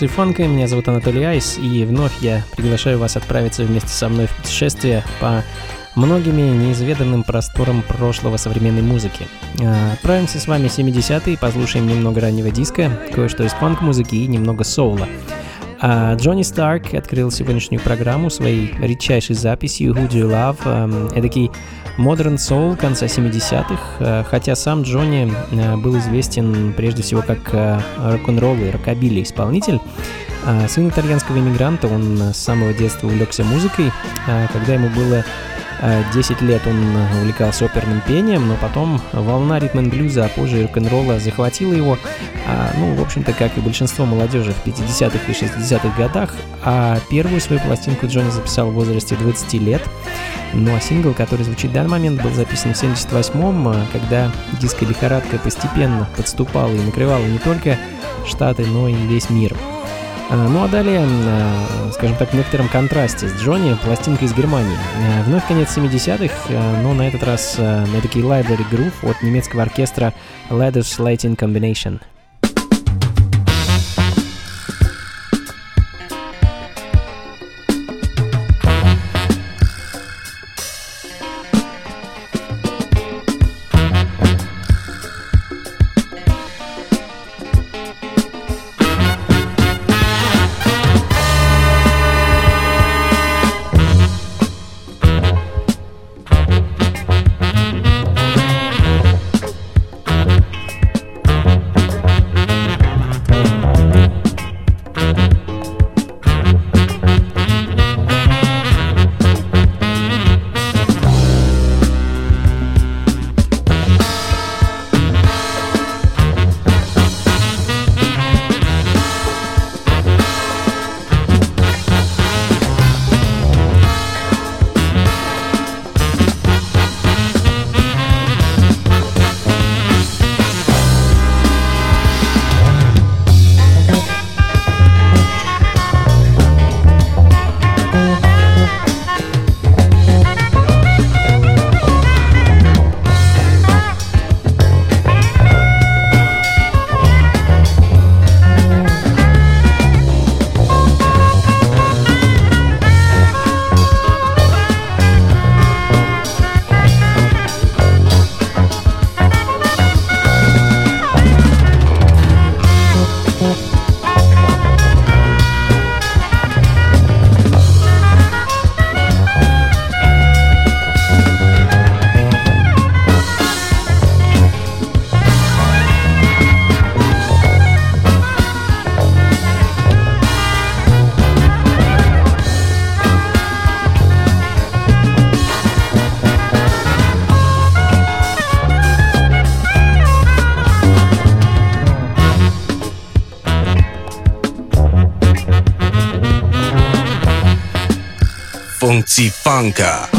Функции фанка. Меня зовут Анатолий Айс, и вновь я приглашаю вас отправиться вместе со мной в путешествие по многими неизведанным просторам прошлого современной музыки. А, отправимся с вами в 70-е, послушаем немного раннего диска, кое-что из фанк-музыки и немного соула. А Джонни Старк открыл сегодняшнюю программу своей редчайшей записью «Who Do You Love», эм, эдакий Modern Soul конца 70-х, э, хотя сам Джонни э, был известен прежде всего как э, рок-н-ролл и рокобили исполнитель. Сын итальянского иммигранта, он с самого детства увлекся музыкой. Когда ему было 10 лет он увлекался оперным пением, но потом волна ритм блюза, а позже рок-н-ролла захватила его, а, ну, в общем-то, как и большинство молодежи в 50-х и 60-х годах, а первую свою пластинку Джонни записал в возрасте 20 лет, ну а сингл, который звучит в данный момент, был записан в 78-м, когда диско-лихорадка постепенно подступала и накрывала не только Штаты, но и весь мир. А, ну а далее, а, скажем так, в некотором контрасте с Джонни, пластинка из Германии. А, вновь конец 70-х, но на этот раз такие library groove от немецкого оркестра Ladders Lighting Combination. Функций фанка.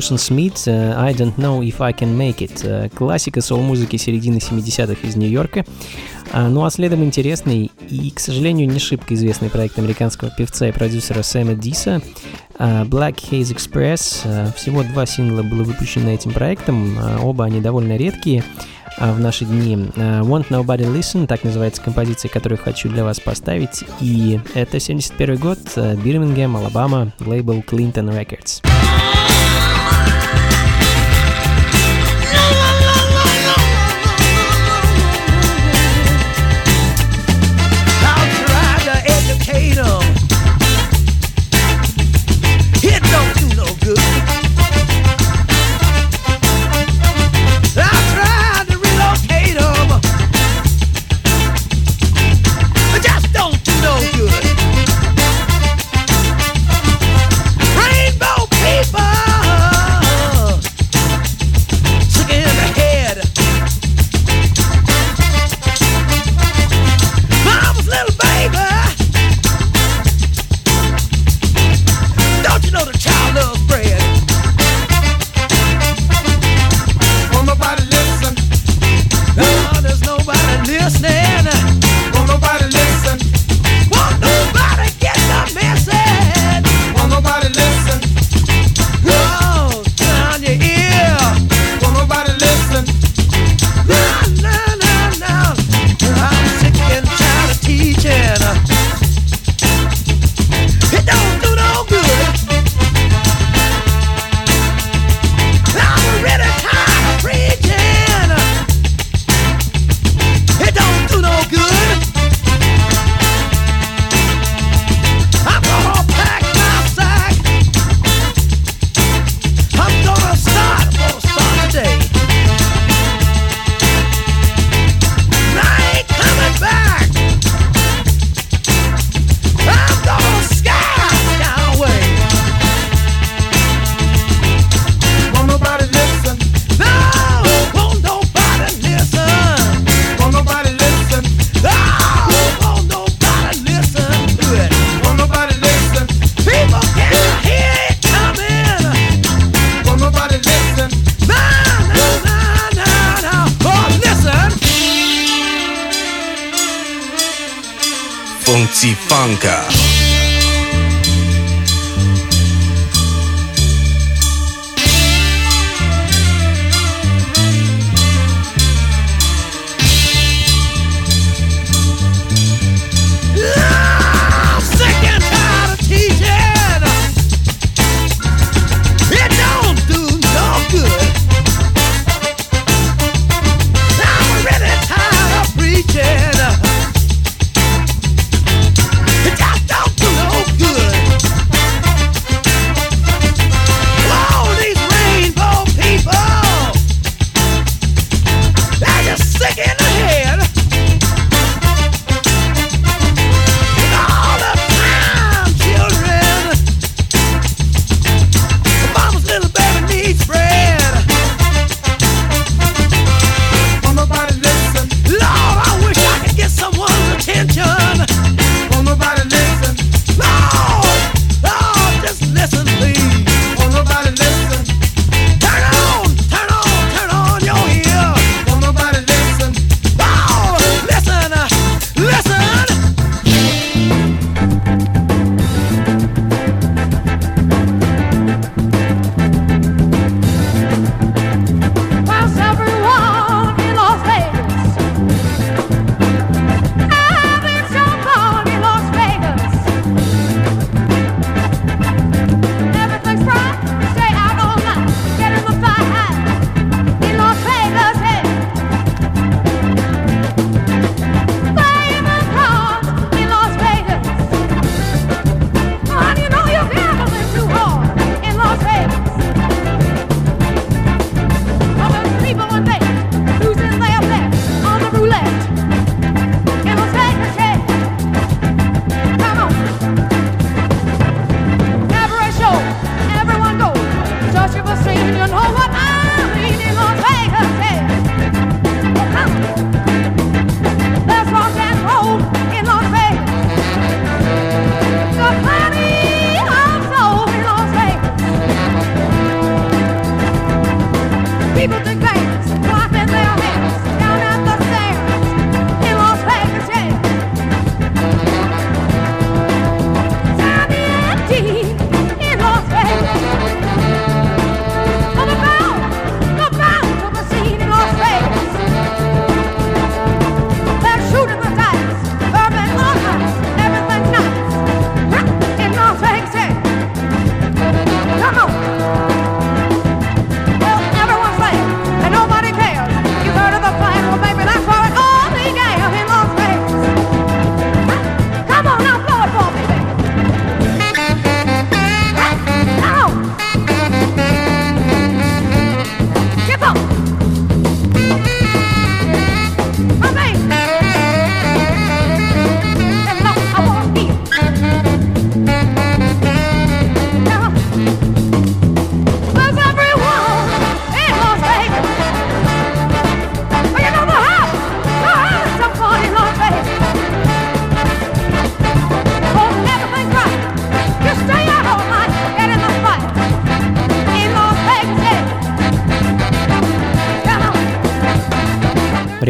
Оушен Смит «I don't know if I can make it». Э, классика соул-музыки середины 70-х из Нью-Йорка. А, ну а следом интересный и, к сожалению, не шибко известный проект американского певца и продюсера Сэма Диса э, Black Haze Express. Э, всего два сингла было выпущено этим проектом, оба они довольно редкие в наши дни. Want Nobody Listen, так называется композиция, которую хочу для вас поставить. И это 71 год, Бирмингем, Алабама, лейбл Clinton Records.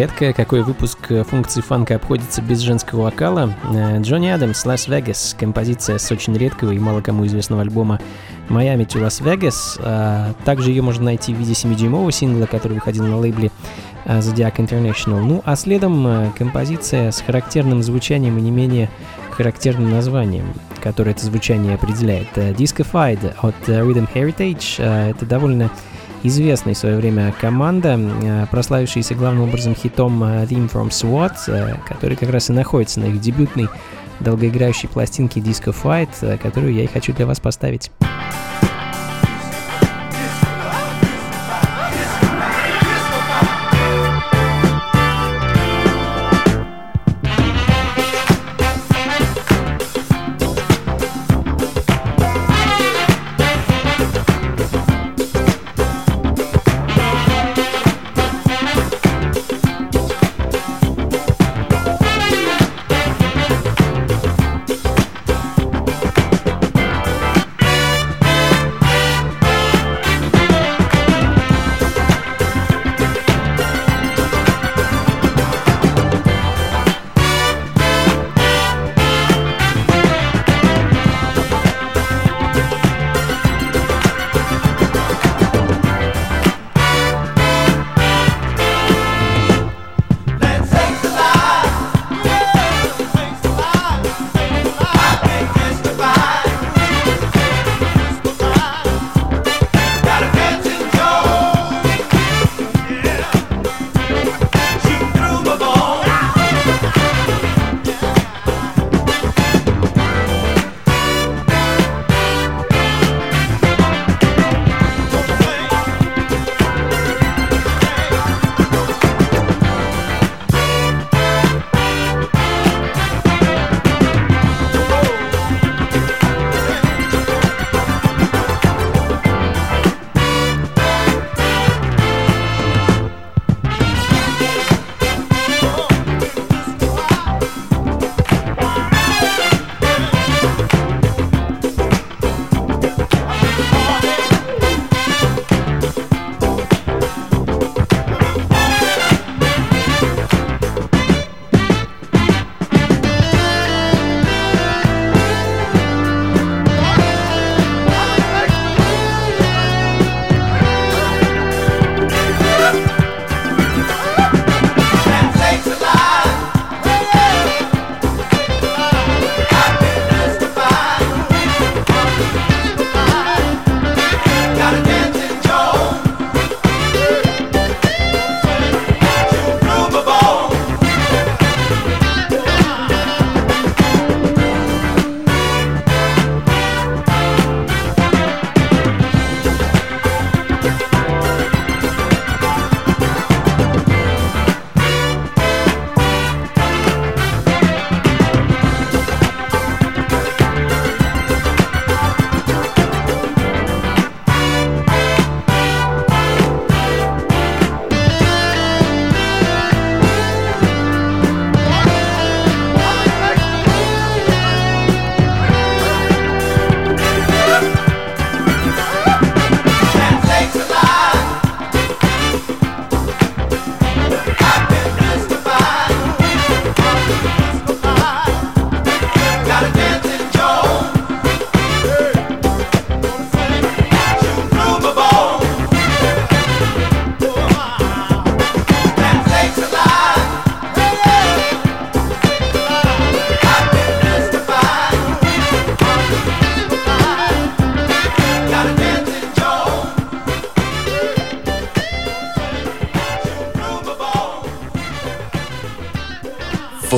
Редко какой выпуск функции фанка обходится без женского вокала. Э, Джонни Адамс, Лас-Вегас, композиция с очень редкого и мало кому известного альбома Miami to Vegas. А, также ее можно найти в виде 7-дюймового сингла, который выходил на лейбле э, Zodiac International. Ну а следом э, композиция с характерным звучанием и не менее характерным названием, которое это звучание определяет. Discofied от Rhythm Heritage. Это довольно известная в свое время команда, э, прославившаяся главным образом хитом э, Theme from SWAT, э, который как раз и находится на их дебютной долгоиграющей пластинке Disco Fight, которую я и хочу для вас поставить.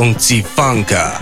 Функций фанка. Wow!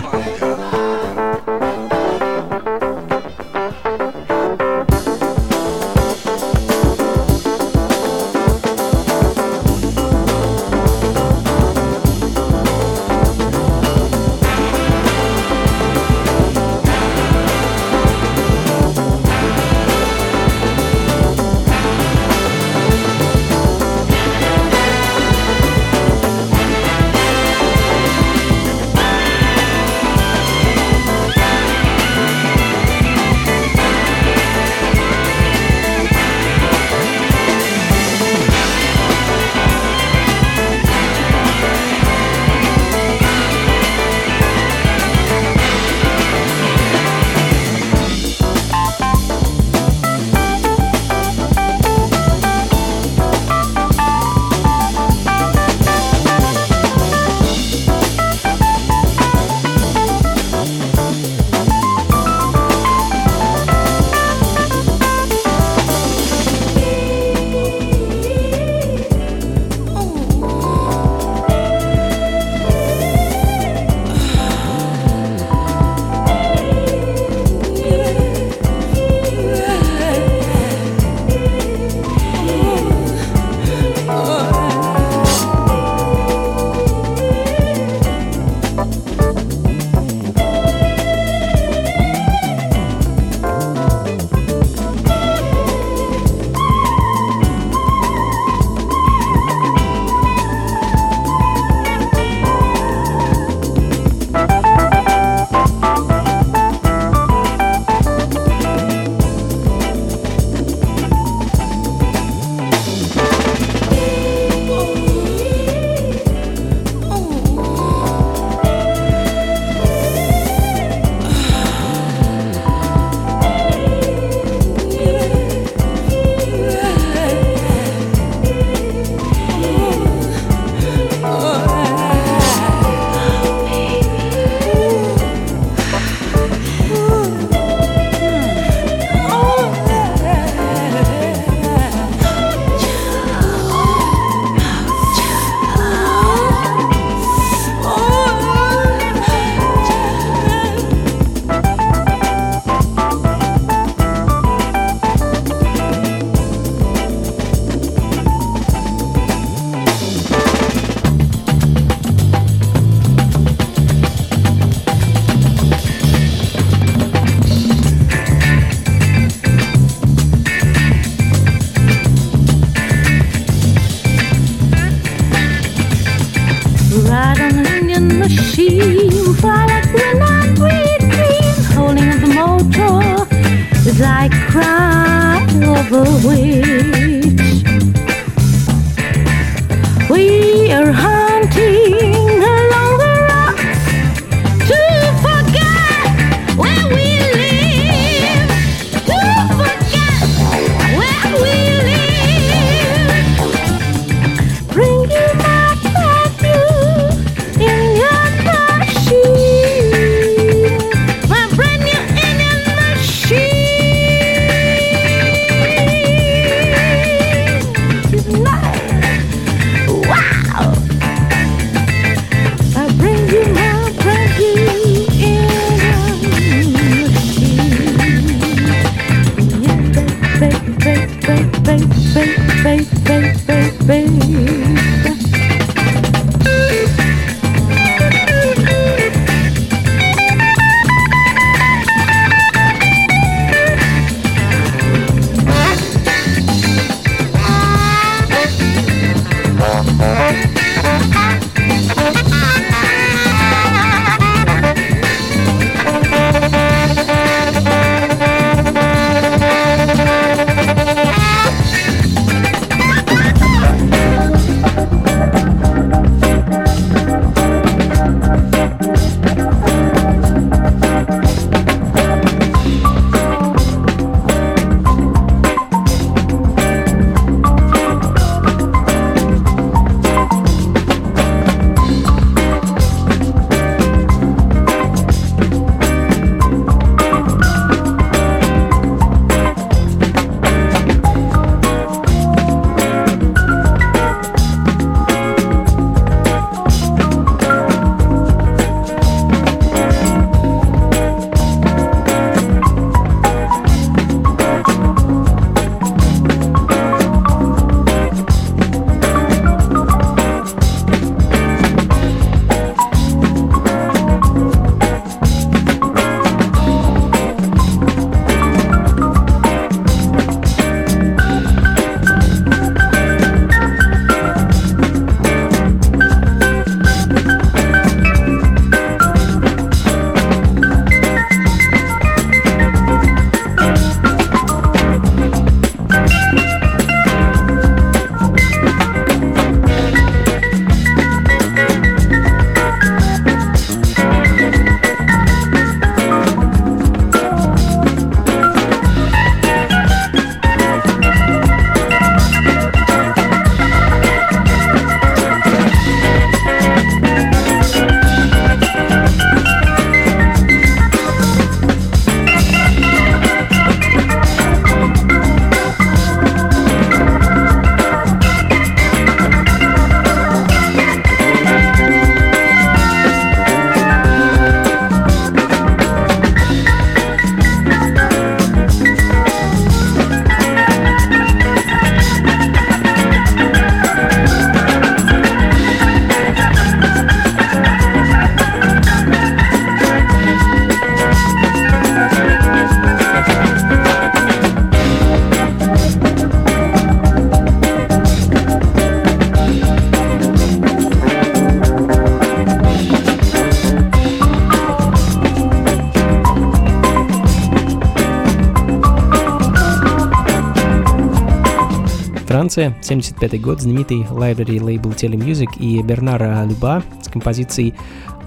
Франция, 75 год, знаменитый library лейбл Telemusic и Бернара Люба композицией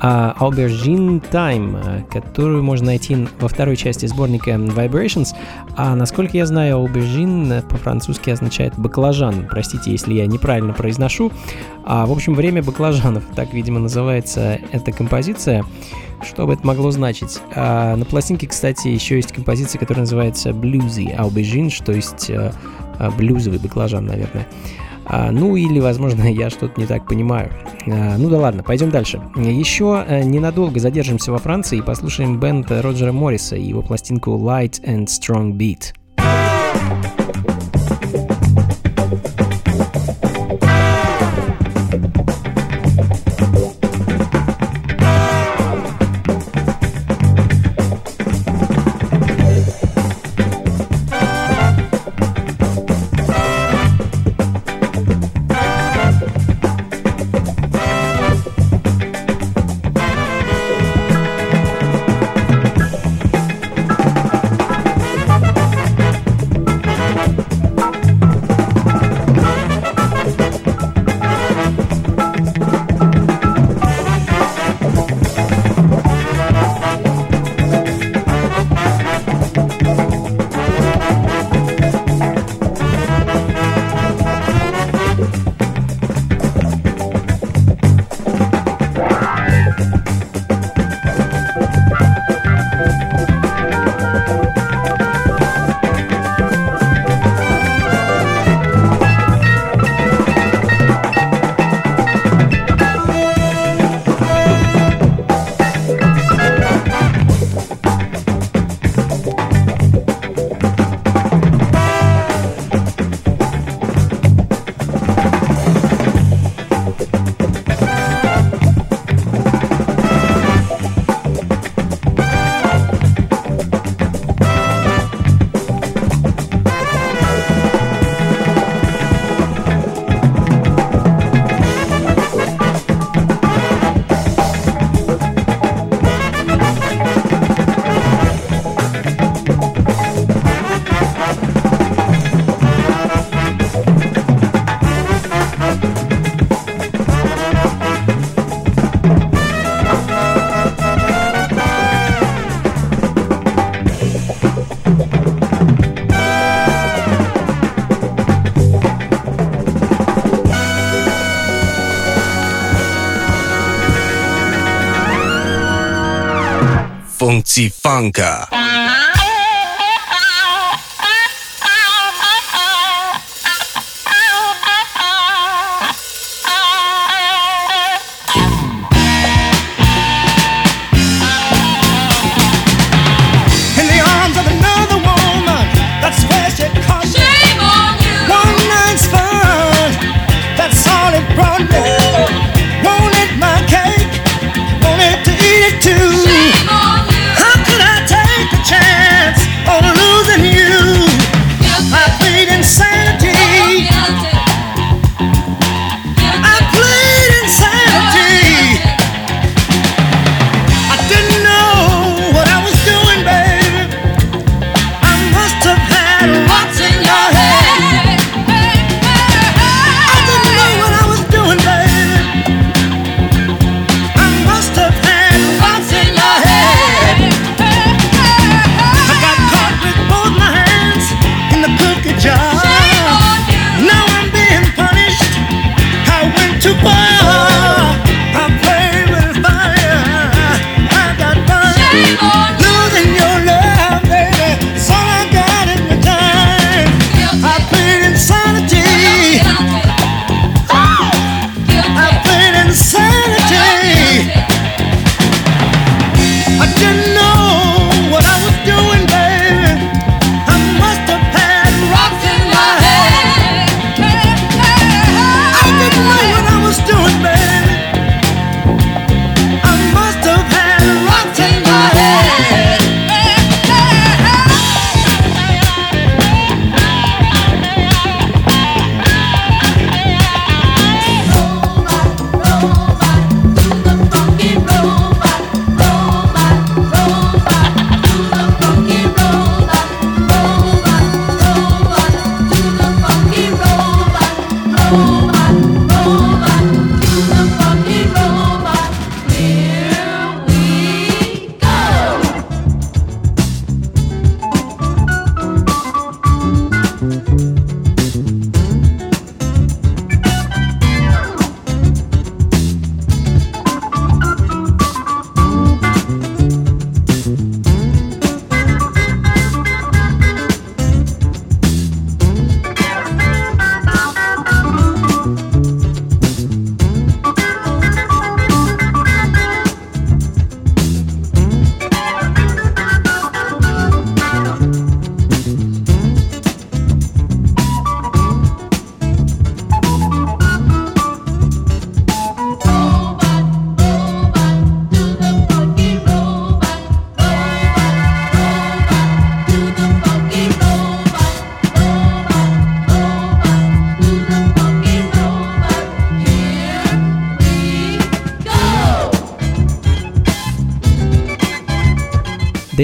а, Aubergine Time, а, которую можно найти во второй части сборника Vibrations. А насколько я знаю, Aubergine по-французски означает баклажан. Простите, если я неправильно произношу. А, в общем, время баклажанов, так, видимо, называется эта композиция. Что бы это могло значить? А, на пластинке, кстати, еще есть композиция, которая называется Bluesy Aubergine, что есть а, блюзовый баклажан, наверное. А, ну или, возможно, я что-то не так понимаю. А, ну да ладно, пойдем дальше. Еще а, ненадолго задержимся во Франции и послушаем бенд Роджера Морриса и его пластинку Light and Strong Beat. funkcji funka.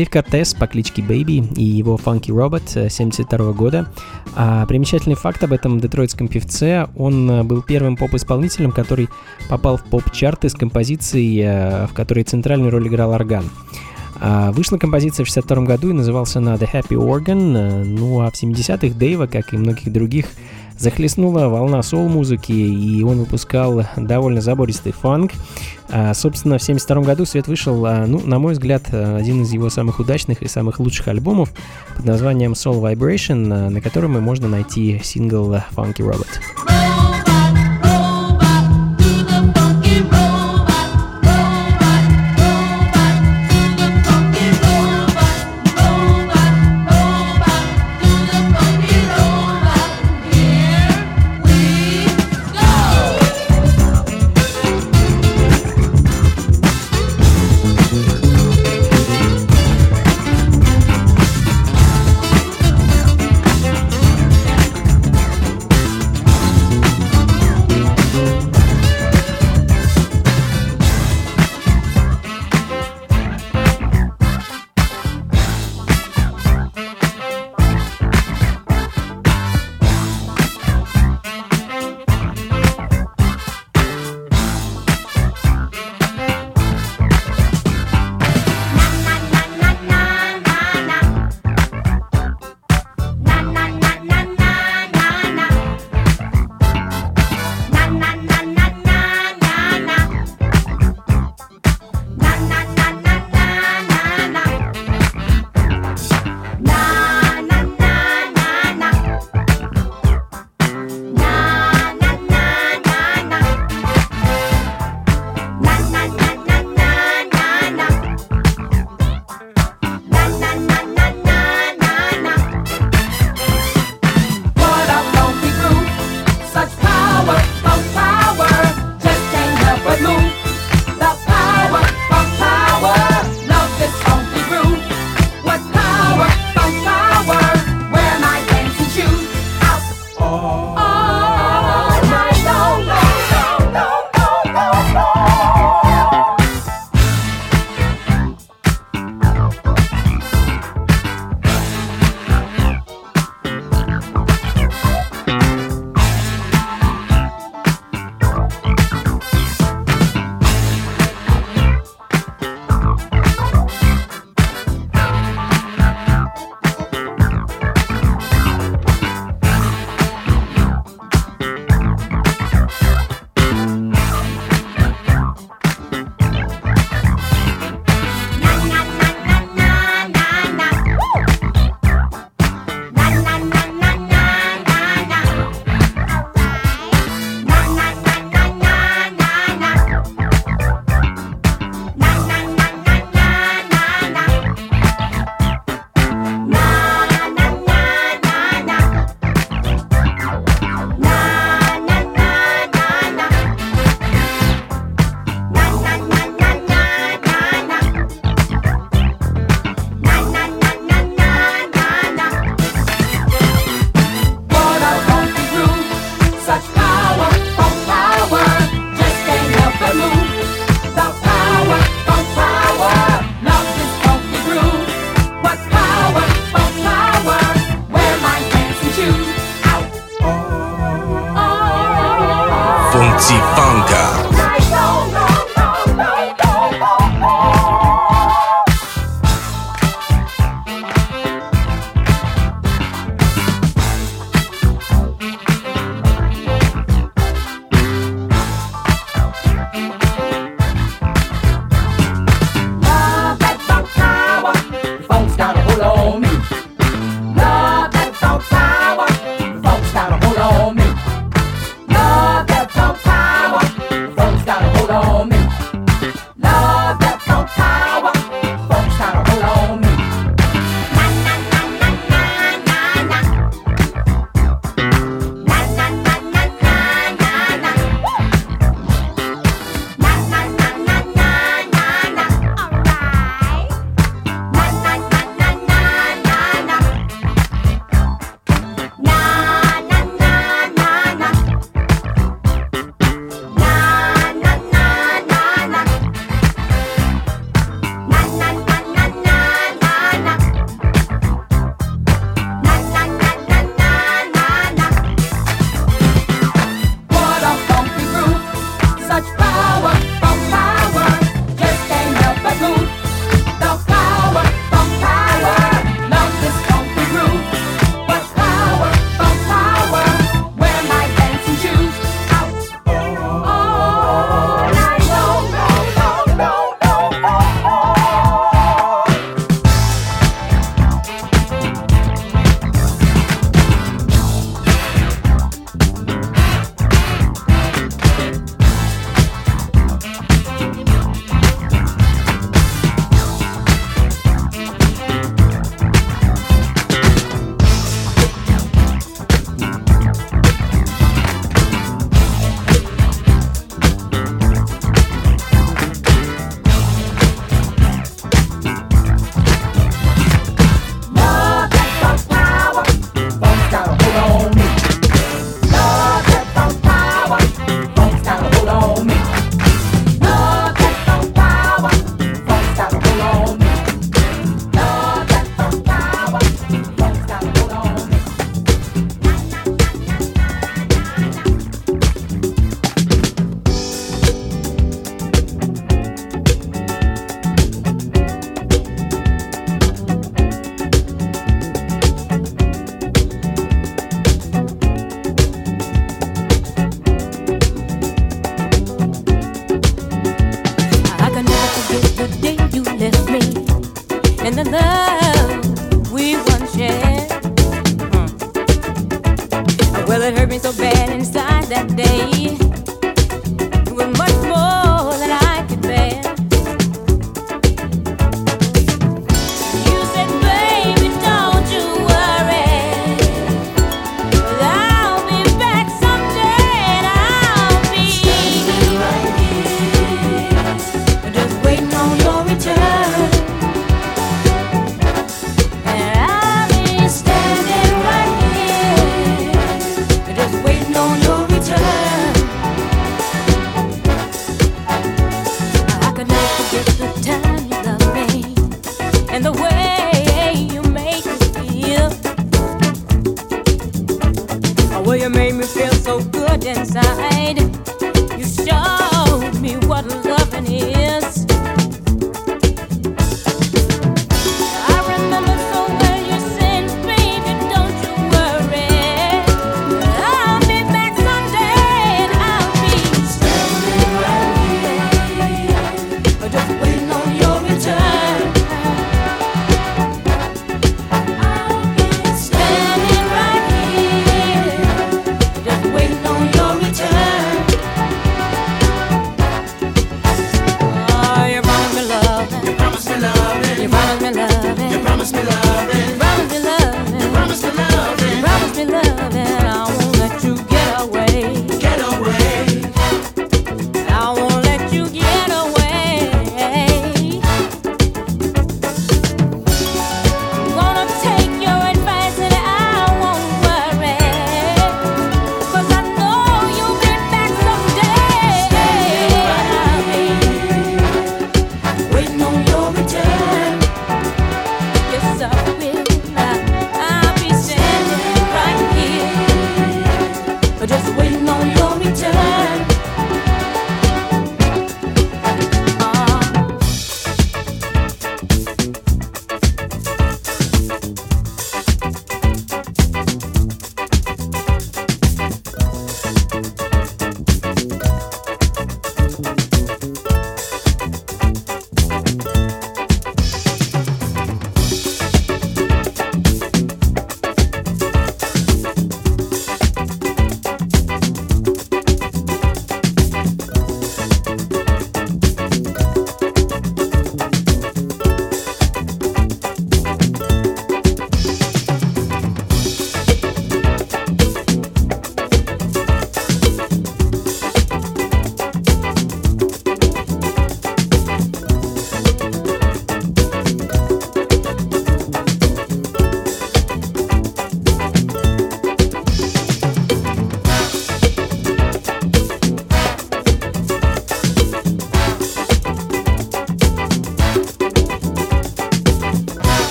Дэйв Кортес по кличке Бэйби и его Funky Robot 72 года. А примечательный факт об этом детройтском певце, он был первым поп-исполнителем, который попал в поп-чарты с композицией, в которой центральную роль играл орган. А, вышла композиция в 62 году и назывался она The Happy Organ. Ну а в 70-х Дэйва, как и многих других, захлестнула волна соул-музыки, и он выпускал довольно забористый фанк. А, собственно, в 1972 году свет вышел, а, ну, на мой взгляд, один из его самых удачных и самых лучших альбомов под названием Soul Vibration, на котором и можно найти сингл Funky Robot.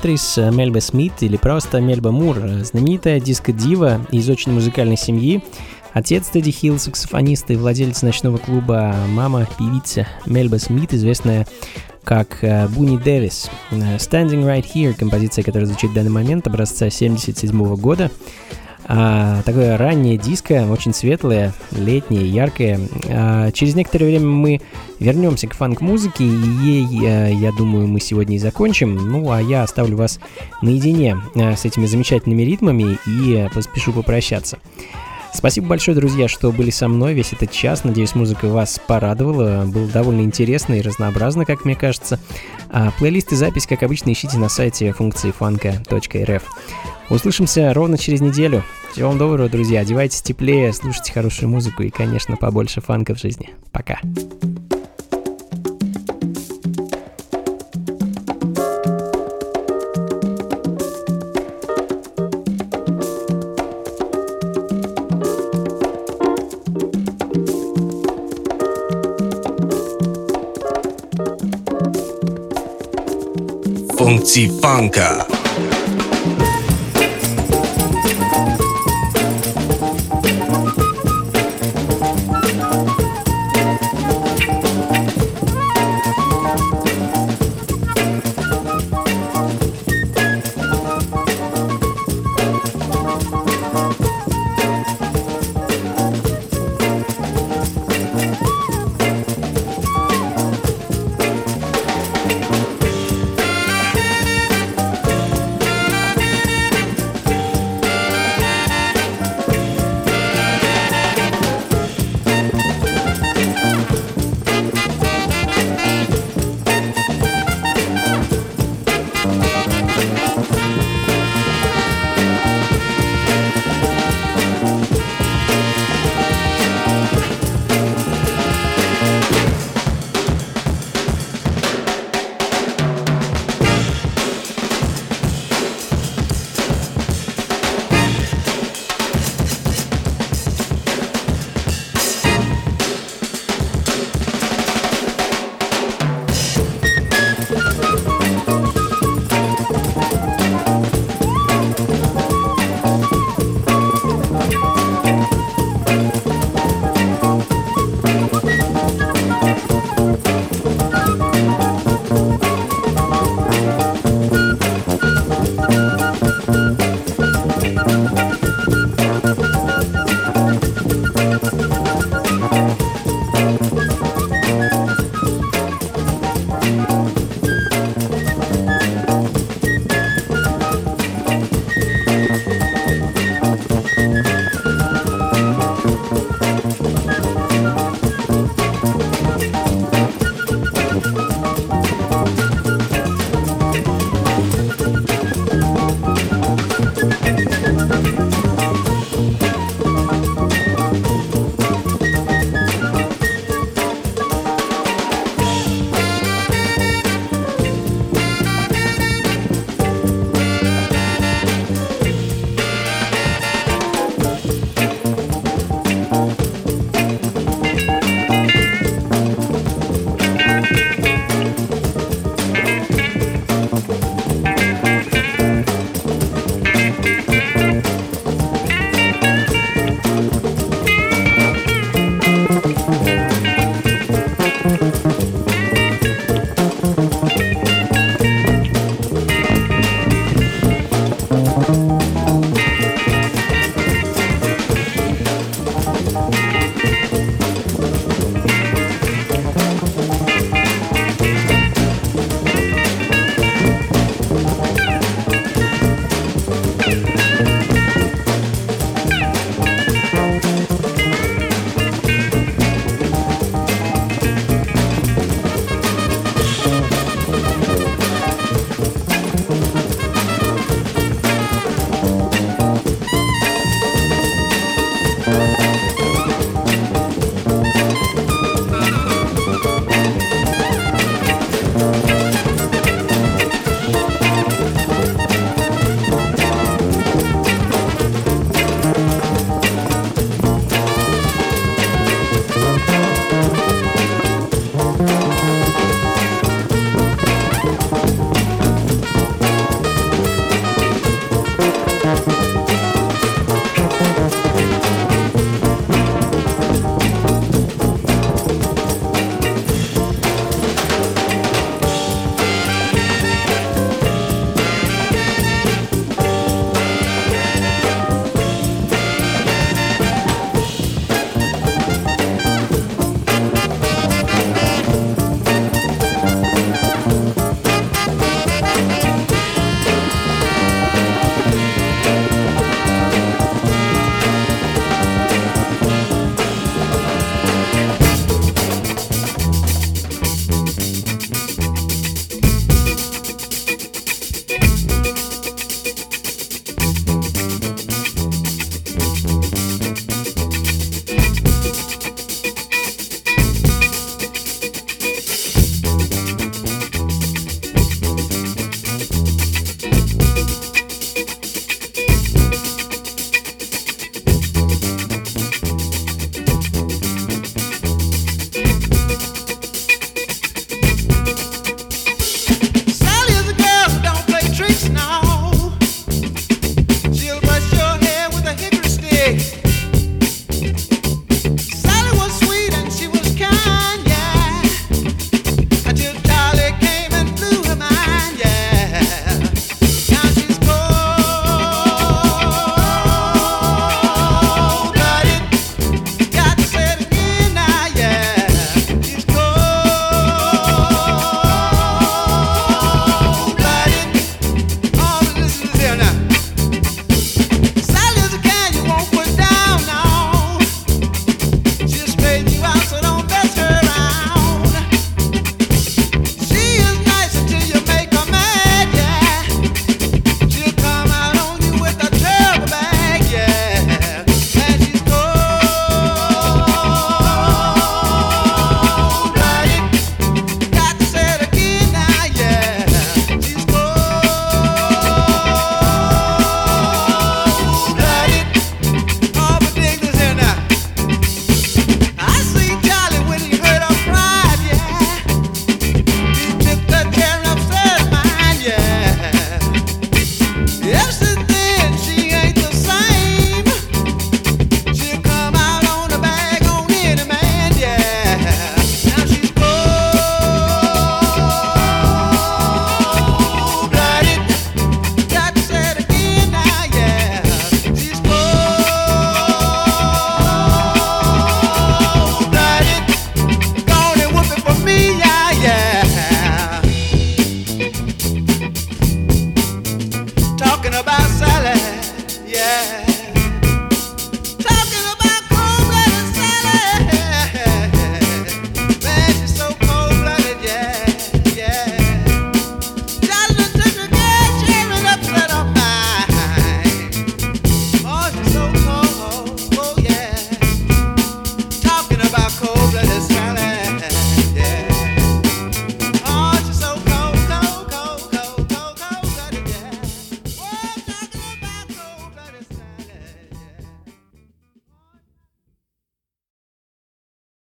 Беатрис Мельба Смит или просто Мельба Мур, знаменитая диско-дива из очень музыкальной семьи, Отец Тедди Хилл, саксофонист и владелец ночного клуба, мама певица Мельба Смит, известная как Буни Дэвис. Standing Right Here, композиция, которая звучит в данный момент, образца 77 года. А, такое раннее диско, очень светлое, летнее, яркое. А, через некоторое время мы вернемся к фанк-музыке, и ей, а, я думаю, мы сегодня и закончим. Ну, а я оставлю вас наедине а, с этими замечательными ритмами и поспешу попрощаться. Спасибо большое, друзья, что были со мной весь этот час. Надеюсь, музыка вас порадовала. Было довольно интересно и разнообразно, как мне кажется. А плейлист и запись, как обычно, ищите на сайте функции фанка.рф. Услышимся ровно через неделю. Всего вам доброго, друзья. Одевайтесь теплее, слушайте хорошую музыку и, конечно, побольше фанка в жизни. Пока. Funky Funker.